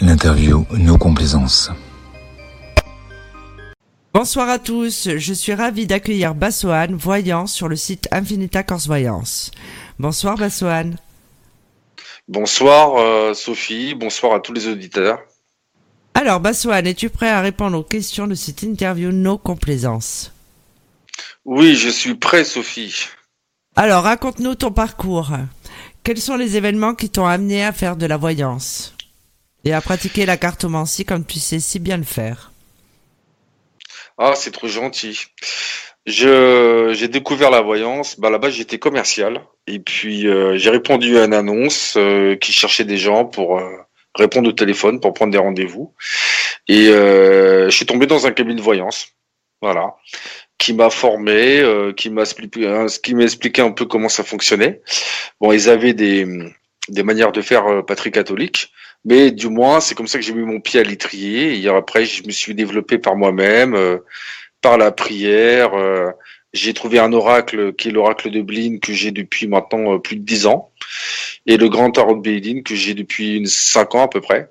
L'interview No Complaisance. Bonsoir à tous, je suis ravie d'accueillir Bassoane, voyant sur le site Infinita Corse Voyance. Bonsoir Bassoane. Bonsoir euh, Sophie, bonsoir à tous les auditeurs. Alors Bassoane, es-tu prêt à répondre aux questions de cette interview No Complaisance Oui, je suis prêt Sophie. Alors raconte-nous ton parcours. Quels sont les événements qui t'ont amené à faire de la voyance? Et à pratiquer la cartomancie comme tu sais si bien le faire Ah, c'est trop gentil. J'ai découvert la voyance. Bah là-bas, j'étais commercial et puis euh, j'ai répondu à une annonce euh, qui cherchait des gens pour euh, répondre au téléphone pour prendre des rendez-vous. Et je suis tombé dans un cabinet de voyance. Voilà qui m'a formé, qui m'a expliqué, un peu comment ça fonctionnait. Bon, ils avaient des, des manières de faire pas très catholiques, mais du moins c'est comme ça que j'ai mis mon pied à l'étrier. Et après, je me suis développé par moi-même, euh, par la prière. euh, j'ai trouvé un oracle qui est l'oracle de Blin que j'ai depuis maintenant euh, plus de dix ans, et le grand tarot de Béline que j'ai depuis une cinq ans à peu près.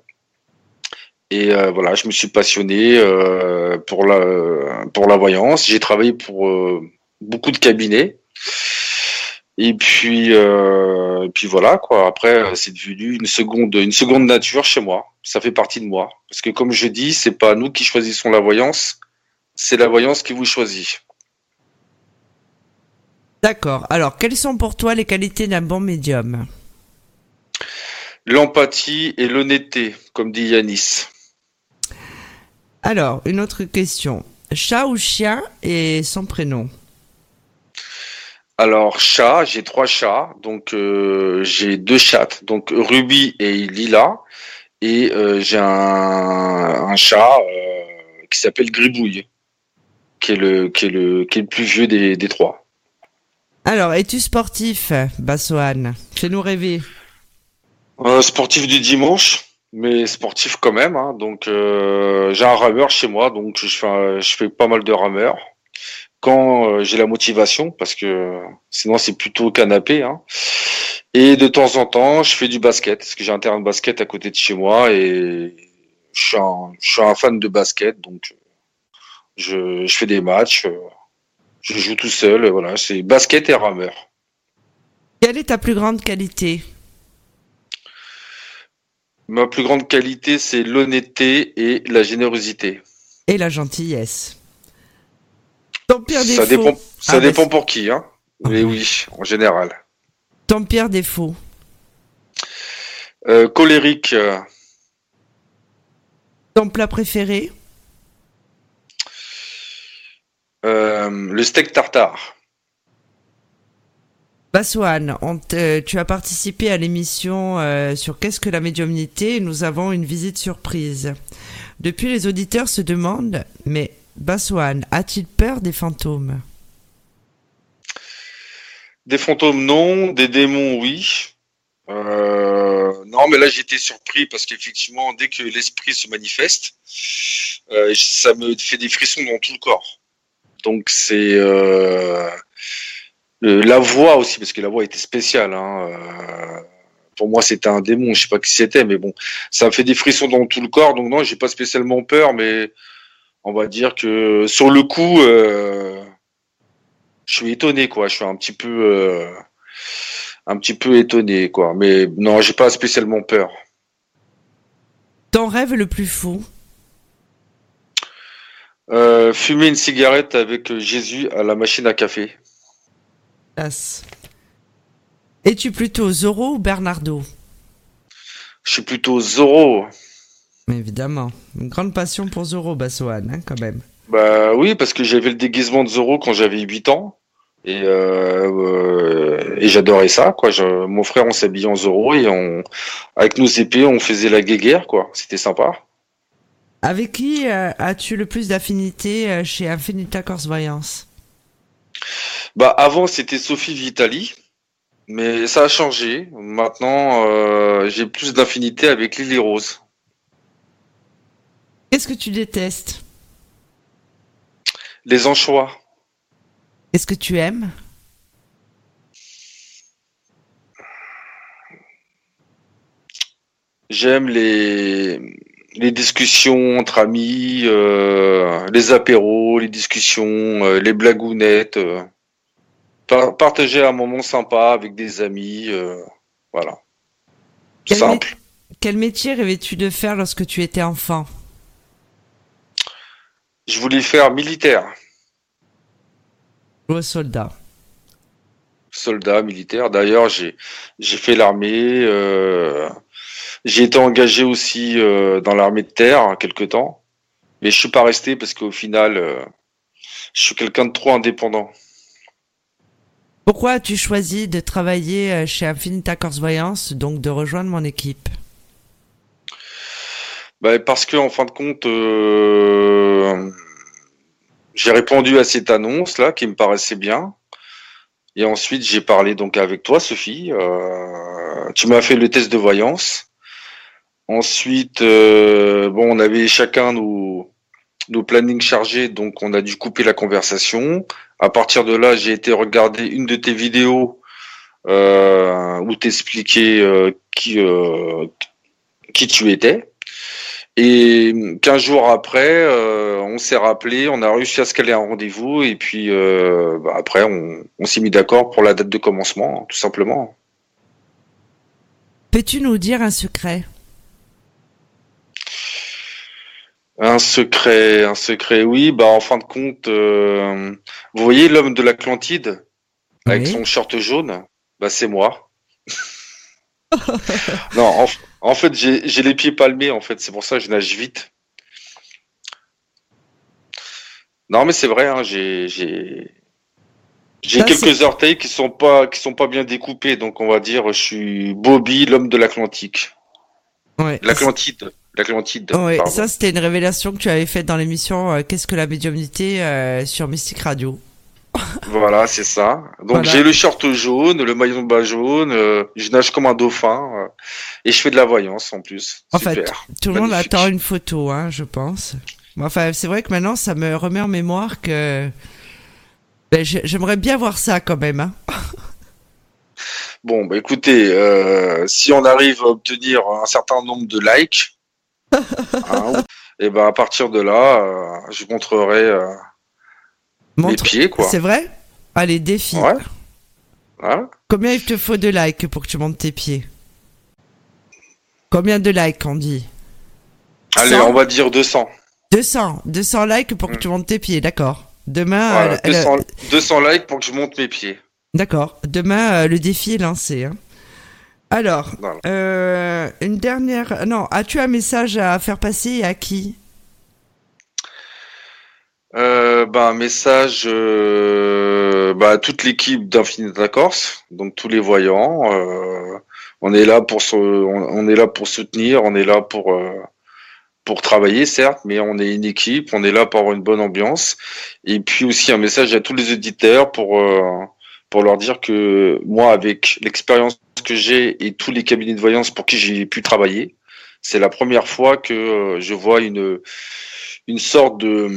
Et euh, voilà, je me suis passionné euh, pour la pour la voyance. J'ai travaillé pour euh, beaucoup de cabinets. Et puis euh, et puis voilà quoi. Après, euh, c'est devenu une seconde une seconde nature chez moi. Ça fait partie de moi. Parce que comme je dis, c'est pas nous qui choisissons la voyance, c'est la voyance qui vous choisit. D'accord. Alors, quelles sont pour toi les qualités d'un bon médium? L'empathie et l'honnêteté, comme dit Yanis. Alors, une autre question. Chat ou chien et son prénom? Alors, chat, j'ai trois chats. Donc, euh, j'ai deux chattes. Donc, Ruby et Lila. Et euh, j'ai un, un chat euh, qui s'appelle Gribouille, qui est le, qui est le, qui est le plus vieux des, des trois. Alors, es-tu sportif, Bassoane? Fais-nous rêver. Euh, sportif du dimanche, mais sportif quand même. hein. Donc, euh, j'ai un rameur chez moi, donc je fais, je fais pas mal de rameurs quand euh, j'ai la motivation, parce que sinon c'est plutôt canapé. Hein. Et de temps en temps, je fais du basket, parce que j'ai un terrain de basket à côté de chez moi et je suis un, je suis un fan de basket, donc je, je fais des matchs, euh, je joue tout seul, voilà, c'est basket et rameur. Quelle est ta plus grande qualité? Ma plus grande qualité, c'est l'honnêteté et la générosité. Et la gentillesse. Défaut Ça dépend, ça Ah, dépend pour qui, hein. Mais oui, en général. Ton pire défaut Euh, colérique, euh, Ton plat préféré euh, le steak tartare. Bassoane, tu as participé à l'émission euh, sur Qu'est-ce que la médiumnité et nous avons une visite surprise. Depuis, les auditeurs se demandent, mais Bassoane a-t-il peur des fantômes? Des fantômes, non. Des démons, oui. Euh, non, mais là, j'étais surpris parce qu'effectivement, dès que l'esprit se manifeste, euh, ça me fait des frissons dans tout le corps. Donc, c'est euh, la voix aussi, parce que la voix était spéciale. Hein, pour moi, c'était un démon. Je sais pas qui c'était, mais bon, ça me fait des frissons dans tout le corps. Donc, non, j'ai pas spécialement peur, mais on va dire que sur le coup, euh, je suis étonné, quoi. Je suis un petit peu, euh, un petit peu étonné, quoi. Mais non, j'ai pas spécialement peur. Ton rêve le plus fou? Euh, fumer une cigarette avec Jésus à la machine à café. As. Es-tu plutôt Zorro ou Bernardo? Je suis plutôt Zorro. Évidemment. Une grande passion pour Zorro, Bassoane, hein, quand même. Bah oui, parce que j'avais le déguisement de Zorro quand j'avais 8 ans. Et, euh, euh, et j'adorais ça, quoi. Je- mon frère, on s'habillait en Zorro et on, avec nos épées, on faisait la guéguerre, quoi. C'était sympa. Avec qui euh, as-tu le plus d'affinité chez Infinita Corse Voyance? Bah avant, c'était Sophie Vitali. Mais ça a changé. Maintenant, j'ai plus d'affinité avec Lily Rose. Qu'est-ce que tu détestes? Les anchois. Qu'est-ce que tu aimes? J'aime les les discussions entre amis, euh, les apéros, les discussions, euh, les blagounettes. euh, par- partager un moment sympa avec des amis, voilà. Quel, Simple. mé- quel métier rêvais-tu de faire lorsque tu étais enfant? Je voulais faire militaire, soldat soldat militaire. D'ailleurs, j'ai fait l'armée. euh, j'ai été engagé aussi euh, dans l'armée de terre hein, quelque temps, mais je suis pas resté parce qu'au final, euh, je suis quelqu'un de trop indépendant. Pourquoi as-tu choisi de travailler chez Infinita Corse Voyance, donc de rejoindre mon équipe? Bah, parce que en fin de compte, euh, j'ai répondu à cette annonce là qui me paraissait bien. Et ensuite, j'ai parlé donc avec toi, Sophie. Euh, tu m'as fait le test de voyance. Ensuite, euh, bon, on avait chacun nos, nos plannings chargés, donc on a dû couper la conversation. À partir de là, j'ai été regarder une de tes vidéos euh, où t'expliquais euh, qui euh, qui tu étais. Et 15 jours après, euh, on s'est rappelé, on a réussi à se caler un rendez-vous et puis euh, bah, après on, on s'est mis d'accord pour la date de commencement, tout simplement. Peux-tu nous dire un secret? Un secret, un secret, oui. Bah en fin de compte, euh, vous voyez l'homme de l'Atlantide avec Oui. son short jaune, bah c'est moi. non, en, en fait j'ai les pieds palmés en fait, c'est pour ça que je nage vite. Non mais c'est vrai, hein, j'ai quelques orteils qui sont pas qui sont pas bien découpés, donc on va dire je suis Bobby, l'homme de l'Atlantique, Ouais. l'Atlantide, l'Atlantide. Ouais, pardon. ça c'était une révélation que tu avais faite dans l'émission euh, Qu'est-ce que la médiumnité euh, sur Mystique Radio. Voilà, c'est ça. Donc Voilà. j'ai le short jaune, le maillot de bas jaune, euh, je nage comme un dauphin euh, et je fais de la voyance en plus. En Super. fait, tout le monde attend une photo, hein, je pense. Enfin, c'est vrai que maintenant, ça me remet en mémoire que ben, j'ai- j'aimerais bien voir ça quand même. Hein. Bon, bah écoutez, euh, si on arrive à obtenir un certain nombre de likes, hein, et ben à partir de là, euh, je montrerai euh, Montre- pieds quoi. C'est vrai Allez, défi. Ouais. Hein Combien il te faut de likes pour que tu montes tes pieds? Combien de likes on dit? Allez, 100? on va dire 200. 200. 200 likes pour que Mm. tu montes tes pieds, d'accord. Demain, Voilà, euh, le- 200, 200 likes pour que je monte mes pieds. D'accord. Demain, euh, le défi est lancé. hein. Alors, Voilà. euh, une dernière. Non, as-tu un message à faire passer et à qui? Euh, bah, un message euh, bah, à toute l'équipe d'Infinita Corse, donc tous les voyants. euh, on est là pour se, on, est là pour soutenir, on est là pour euh, pour travailler certes, mais on est une équipe, on est là pour avoir une bonne ambiance. Et puis aussi un message à tous les auditeurs pour pour leur dire que moi, avec l'expérience que j'ai et tous les cabinets de voyance pour qui j'ai pu travailler, c'est la première fois que je vois une une sorte de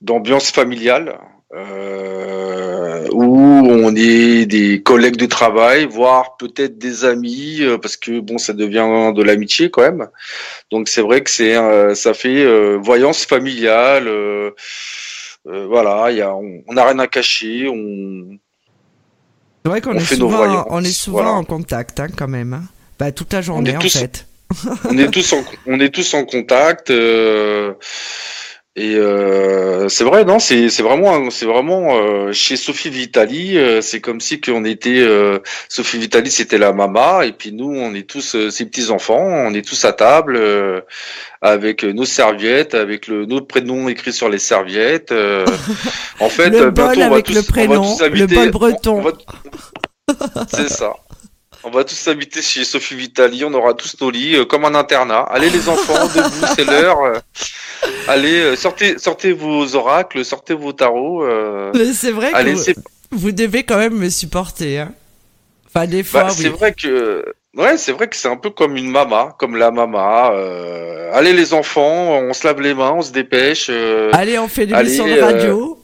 d'ambiance familiale euh, où on est des collègues de travail, voire peut-être des amis, euh, parce que bon, ça devient de l'amitié quand même. Donc c'est vrai que c'est euh, ça fait euh, voyance familiale. euh, euh, voilà, il y a, on n'a rien à cacher. On, C'est vrai qu'on On est fait nos souvent, voyances, on est souvent voilà. en contact hein, quand même. hein. Bah, toute la journée en tous- fait. on est tous en, on est tous en contact. Et euh, c'est vrai, non, c'est c'est vraiment, c'est vraiment euh, chez Sophie Vitali, euh, c'est comme si qu'on était euh, Sophie Vitali, c'était la mama, et puis nous, on est tous euh, ses petits enfants, on est tous à table euh, avec nos serviettes, avec le notre prénom écrit sur les serviettes. euh. en fait, Le bientôt, bol on va avec tous, le on va prénom, tous le habiter- bol breton. C'est ça. On va tous habiter chez Sophie Vitali, on aura tous nos lits euh, comme un internat. Allez les enfants, debout, c'est l'heure. euh. Allez, euh, sortez, sortez vos oracles, sortez vos tarots. c'est vrai que vous, devez quand même me supporter. Hein. Enfin, des fois, bah, oui. c'est vrai que ouais, c'est vrai que c'est un peu comme une mama, comme la mama. Allez les enfants, on se lave les mains, on se dépêche. Allez, on fait une Allez, émission de radio.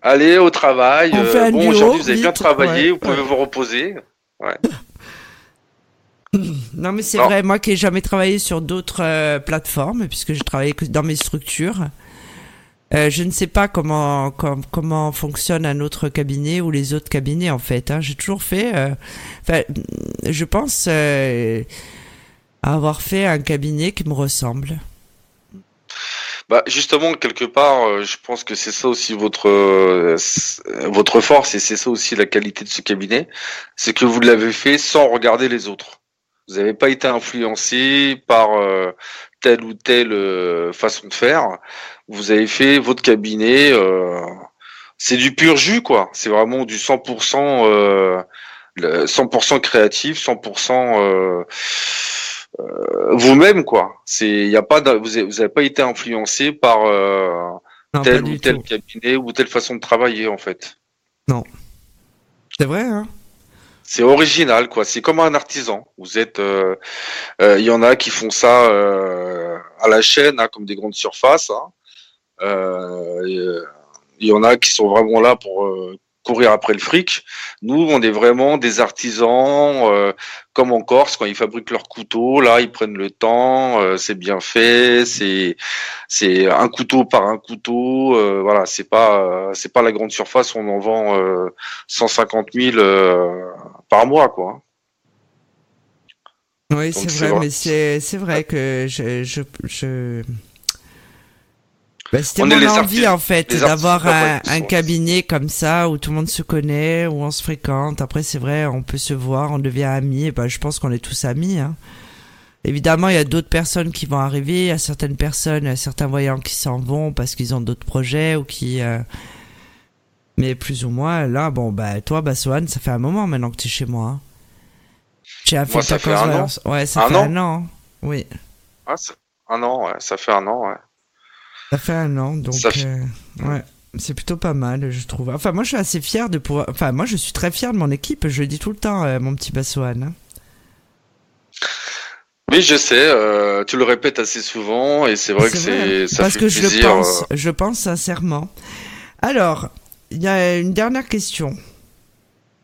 Allez au travail. On fait un bon, aujourd'hui vous avez bien travaillé, ouais, vous pouvez ouais. vous reposer. Ouais. Non, mais c'est vrai, moi qui ai jamais travaillé sur d'autres euh, plateformes, puisque j'ai travaillé que dans mes structures, euh, je ne sais pas comment, com- comment fonctionne un autre cabinet ou les autres cabinets en fait. Hein. J'ai toujours fait, euh, je pense euh, avoir fait un cabinet qui me ressemble. Bah justement quelque part, euh, je pense que c'est ça aussi votre euh, votre force et c'est ça aussi la qualité de ce cabinet, c'est que vous l'avez fait sans regarder les autres. Vous n'avez pas été influencé par euh, telle ou telle façon de faire. Vous avez fait votre cabinet. c'est du pur jus quoi. C'est vraiment du 100% euh, le 100% créatif, 100% euh, euh, vous-même quoi. C'est il y a pas de- vous avez, vous avez pas été influencé par euh, Non, tel ou tel tout. cabinet ou telle façon de travailler en fait. C'est vrai, hein C'est original quoi. C'est comme un artisan. Vous êtes, euh, euh, il y en a qui font ça euh, à la chaîne hein, comme des grandes surfaces. hein. Euh, euh, il y en a qui sont vraiment là pour euh, courir après le fric. Nous, on est vraiment des artisans, euh, comme en Corse, quand ils fabriquent leurs couteaux, là, ils prennent le temps, euh, c'est bien fait, c'est c'est un couteau par un couteau, euh, voilà, c'est pas c'est pas la grande surface, on en vend euh, 150 000 euh, par mois, quoi. Oui, c'est vrai, vrai. mais c'est c'est vrai que je je je. Ben, C'était On mon envie en fait d'avoir un, un cabinet comme ça où tout le monde se connaît, où on se fréquente. Après, c'est vrai, on peut se voir, on devient amis. Et ben, je pense qu'on est tous amis. Hein. Évidemment, il y a d'autres personnes qui vont arriver, il y a certaines personnes, il y a certains voyants qui s'en vont parce qu'ils ont d'autres projets ou qui. euh, Mais plus ou moins, là, bon, bah, toi, bah, Sohan, ça fait un moment maintenant que tu es chez moi. Hein. Chez Affect ça fait un an. Ouais, ça Un fait an un an. Oui. Ah, un an, ouais, ça fait un an, ouais. Ça fait un an, donc fait- euh, ouais, c'est plutôt pas mal, je trouve. Enfin, moi, je suis assez fier de pouvoir. Enfin, moi, je suis très fier de mon équipe. Je le dis tout le temps, euh, mon petit Bassoane. hein. Oui, je sais, euh, tu le répètes assez souvent et c'est vrai que c'est ça parce fait que je le pense, je pense sincèrement. Alors, il y a une dernière question.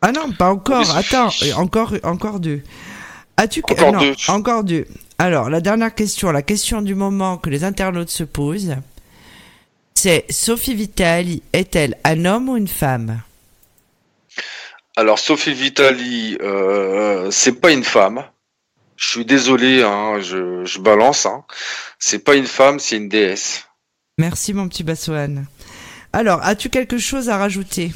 Ah non, pas encore. Attends, encore, encore deux. As-tu Encore non, deux. Encore deux. Alors, la dernière question, la question du moment que les internautes se posent, c'est Sophie Vitali est-elle un homme ou une femme? Alors Sophie Vitali, euh, c'est pas une femme. Je suis désolé, hein, je, je balance. Hein. C'est pas une femme, c'est une déesse. Merci mon petit Bassoane. Alors, as-tu quelque chose à rajouter?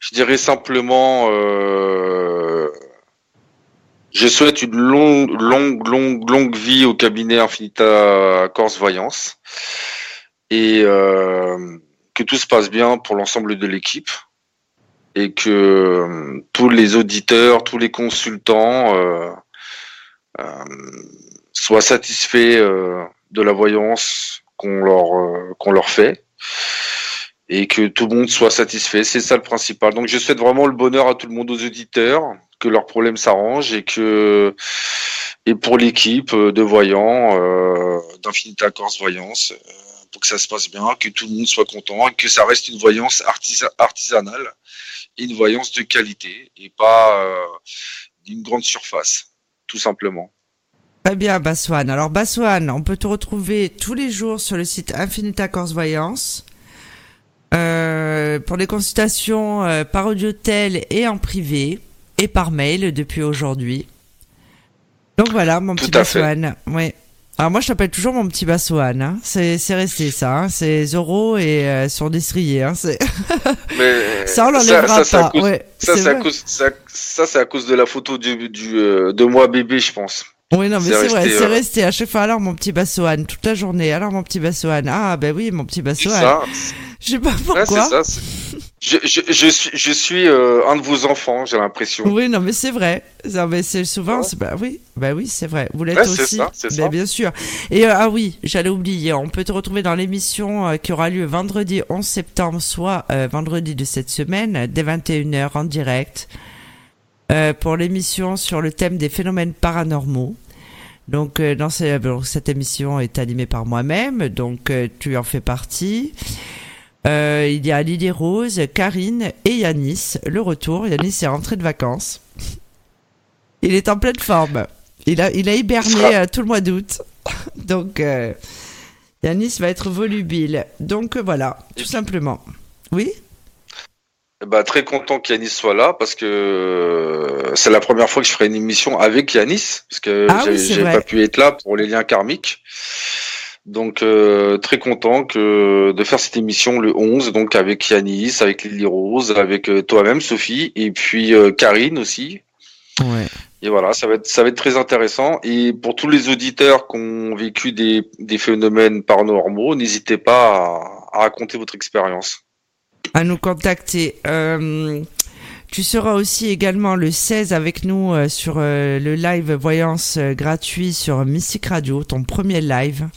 Je dirais simplement, euh, je souhaite une longue, longue, longue, longue vie au cabinet Infinita Corse Voyance et euh, que tout se passe bien pour l'ensemble de l'équipe et que euh, tous les auditeurs, tous les consultants euh, euh, soient satisfaits euh, de la voyance qu'on leur qu'on leur fait et que tout le monde soit satisfait. C'est ça le principal. Donc je souhaite vraiment le bonheur à tout le monde, aux auditeurs, que leurs problèmes s'arrangent et que et pour l'équipe de voyants euh, d'Infinita Corse Voyance, euh, pour que ça se passe bien, que tout le monde soit content et que ça reste une voyance artisa- artisanale et une voyance de qualité et pas euh, d'une grande surface, tout simplement. Très bien, Bassoane. Alors, Bassoane, on peut te retrouver tous les jours sur le site Infinita Corse Voyance. Euh, pour les consultations euh, par audiotel et en privé et par mail depuis aujourd'hui. Donc voilà, mon Tout petit. Bassoane. Oui. Alors moi, je t'appelle toujours mon petit Bassoane. Hein. C'est c'est resté ça. Hein. C'est Zoro et euh, sur destrier. Hein. C'est- Mais Ça, on l'enlèvera ça, pas. cause- Ouais, Ça, c'est à cause, ça, ça, c'est à cause de la photo du, du euh, de moi bébé, je pense. Oui, non, mais C'est c'est vrai, c'est euh, resté à chaque fois. Alors, mon petit Bassoane, toute la journée. Alors, mon petit Bassoane. Ah, ben oui, mon petit Bassoane. Je sais pas Ouais, pourquoi. c'est ça. c'est- Je, je, je suis, je suis euh, un de vos enfants, j'ai l'impression. Oui, non, mais c'est vrai. Non, mais c'est souvent, c'est- bah oui, bah oui, c'est vrai. Vous l'êtes Ouais, c'est aussi. ça, c'est Ben, ça. bien sûr. Et euh, ah oui, j'allais oublier. On peut te retrouver dans l'émission euh, qui aura lieu vendredi 11 septembre, soit euh, vendredi de cette semaine, dès 21h en direct, euh, pour l'émission sur le thème des phénomènes paranormaux. Donc, dans cette émission est animée par moi-même, donc tu en fais partie. Euh, il y a Lily Rose, Karine et Yanis. Le retour. Yanis est rentré de vacances. il est en pleine forme. Il a, il a hiberné tout le mois d'août. Donc, Yanis va être volubile. Donc voilà, tout simplement. Oui? Bah, très content qu'Yanis soit là parce que euh, c'est la première fois que je ferai une émission avec Yanis parce que ah j'ai pas pu être là pour les liens karmiques. Donc euh, très content que de faire cette émission le 11 donc avec Yanis, avec Lily Rose, avec euh, toi-même Sophie et puis Karine aussi. Ouais. Et voilà, ça va être ça va être très intéressant et pour tous les auditeurs qui ont vécu des, des phénomènes paranormaux, n'hésitez pas à raconter votre expérience à nous contacter. Euh, tu seras aussi également le 16 avec nous euh, sur euh, le live voyance gratuit sur Mystic Radio, ton premier live.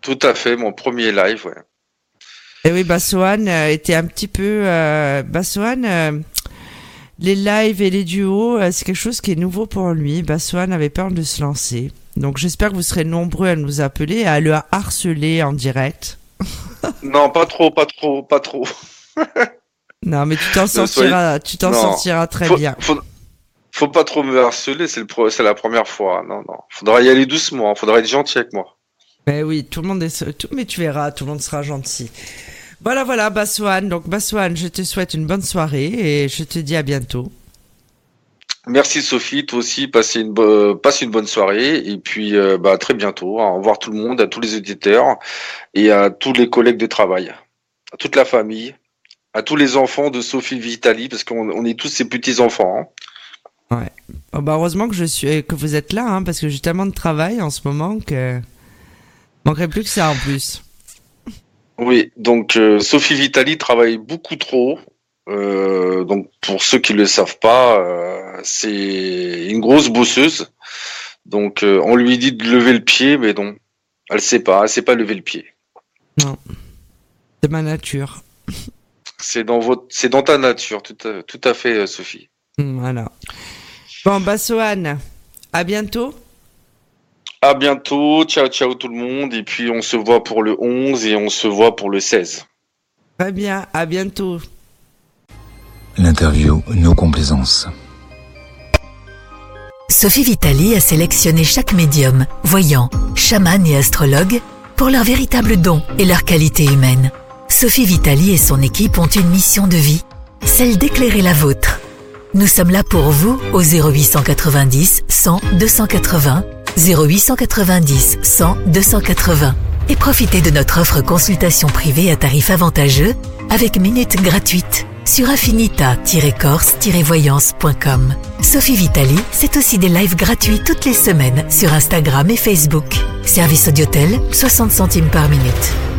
Tout à fait, mon premier live, ouais. Et eh oui, Bassoane était un petit peu... Bassoane, les lives et les duos, c'est quelque chose qui est nouveau pour lui. Bassoane avait peur de se lancer. Donc j'espère que vous serez nombreux à nous appeler et à le harceler en direct non, pas trop, pas trop, pas trop. non, mais tu t'en sortiras, tu t'en sortiras très bien. Faut, pas trop me harceler, c'est le c'est la première fois. Non, non. Faudra y aller doucement, faudra être gentil avec moi. Mais oui, tout le monde est, tout, mais tu verras, tout le monde sera gentil. Voilà, voilà, Baswan. Donc, Baswan, je te souhaite une bonne soirée et je te dis à bientôt. Merci Sophie, toi aussi, une, passe une bonne soirée et puis euh, bah, très bientôt. Au revoir tout le monde, à tous les auditeurs et à tous les collègues de travail, à toute la famille, à tous les enfants de Sophie Vitali, parce qu'on est tous ses petits enfants. Hein. Ouais. Oh, bah heureusement que je suis, que vous êtes là, hein, parce que j'ai tellement de travail en ce moment que manquerait plus que ça en plus. Oui, donc euh, Sophie Vitali travaille beaucoup trop. Euh, donc pour ceux qui le savent pas, euh, c'est une grosse bosseuse. Donc on lui dit de lever le pied, mais non, elle sait pas, elle sait pas lever le pied. Non, c'est ma nature. C'est dans votre, c'est dans ta nature, tout à, tout à fait, Sophie. Voilà. Bon, Bassoane, à bientôt. À bientôt, ciao ciao tout le monde, et puis on se voit pour le 11 et on se voit pour le 16. Très bien, à bientôt. L'interview Nos complaisances. Sophie Vitali a sélectionné chaque médium, voyant, chaman et astrologue pour leur véritable don et leur qualité humaine. Sophie Vitali et son équipe ont une mission de vie, celle d'éclairer la vôtre. Nous sommes là pour vous au 0890 100 280, 0890 100 280 et profitez de notre offre consultation privée à tarif avantageux avec minutes gratuites sur affinita-corse-voyance.com. Sophie Vitali, c'est aussi des lives gratuits toutes les semaines sur Instagram et Facebook. Service Audiotel, 60 centimes par minute.